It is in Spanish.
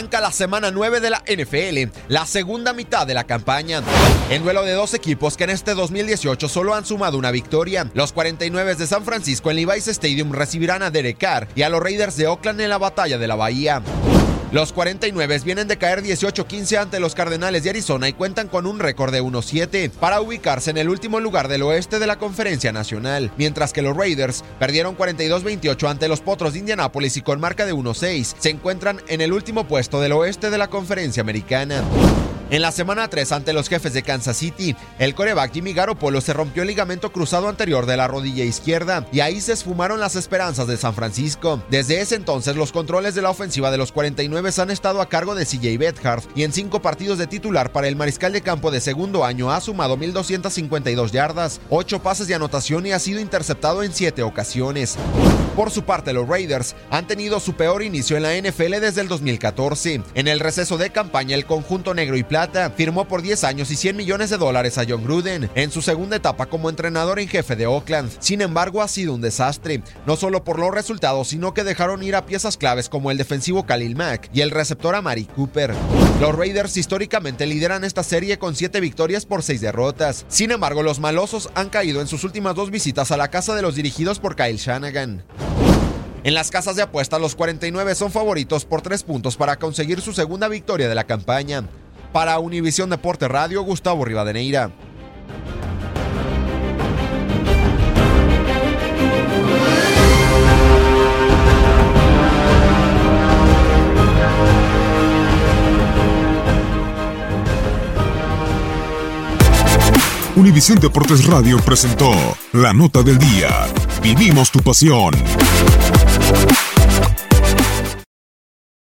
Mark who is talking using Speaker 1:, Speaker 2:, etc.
Speaker 1: La semana 9 de la NFL, la segunda mitad de la campaña. En duelo de dos equipos que en este 2018 solo han sumado una victoria, los 49 de San Francisco en Levi's Stadium recibirán a Derek Carr y a los Raiders de Oakland en la batalla de la Bahía. Los 49 vienen de caer 18-15 ante los Cardenales de Arizona y cuentan con un récord de 1-7 para ubicarse en el último lugar del oeste de la Conferencia Nacional, mientras que los Raiders perdieron 42-28 ante los Potros de Indianápolis y con marca de 1-6 se encuentran en el último puesto del oeste de la Conferencia Americana. En la semana 3 ante los jefes de Kansas City, el coreback Jimmy Garoppolo se rompió el ligamento cruzado anterior de la rodilla izquierda y ahí se esfumaron las esperanzas de San Francisco. Desde ese entonces los controles de la ofensiva de los 49 han estado a cargo de CJ Beathard y en cinco partidos de titular para el mariscal de campo de segundo año ha sumado 1.252 yardas, 8 pases de anotación y ha sido interceptado en 7 ocasiones. Por su parte, los Raiders han tenido su peor inicio en la NFL desde el 2014. En el receso de campaña, el conjunto negro y firmó por 10 años y 100 millones de dólares a John Gruden en su segunda etapa como entrenador en jefe de Oakland. Sin embargo, ha sido un desastre, no solo por los resultados, sino que dejaron ir a piezas claves como el defensivo Khalil Mack y el receptor Amari Cooper. Los Raiders históricamente lideran esta serie con 7 victorias por 6 derrotas. Sin embargo, los malosos han caído en sus últimas dos visitas a la casa de los dirigidos por Kyle Shanahan. En las casas de apuestas, los 49 son favoritos por 3 puntos para conseguir su segunda victoria de la campaña. Para Univisión Deporte Radio, Gustavo Rivadeneira.
Speaker 2: Univisión Deportes Radio presentó La Nota del Día. Vivimos tu pasión.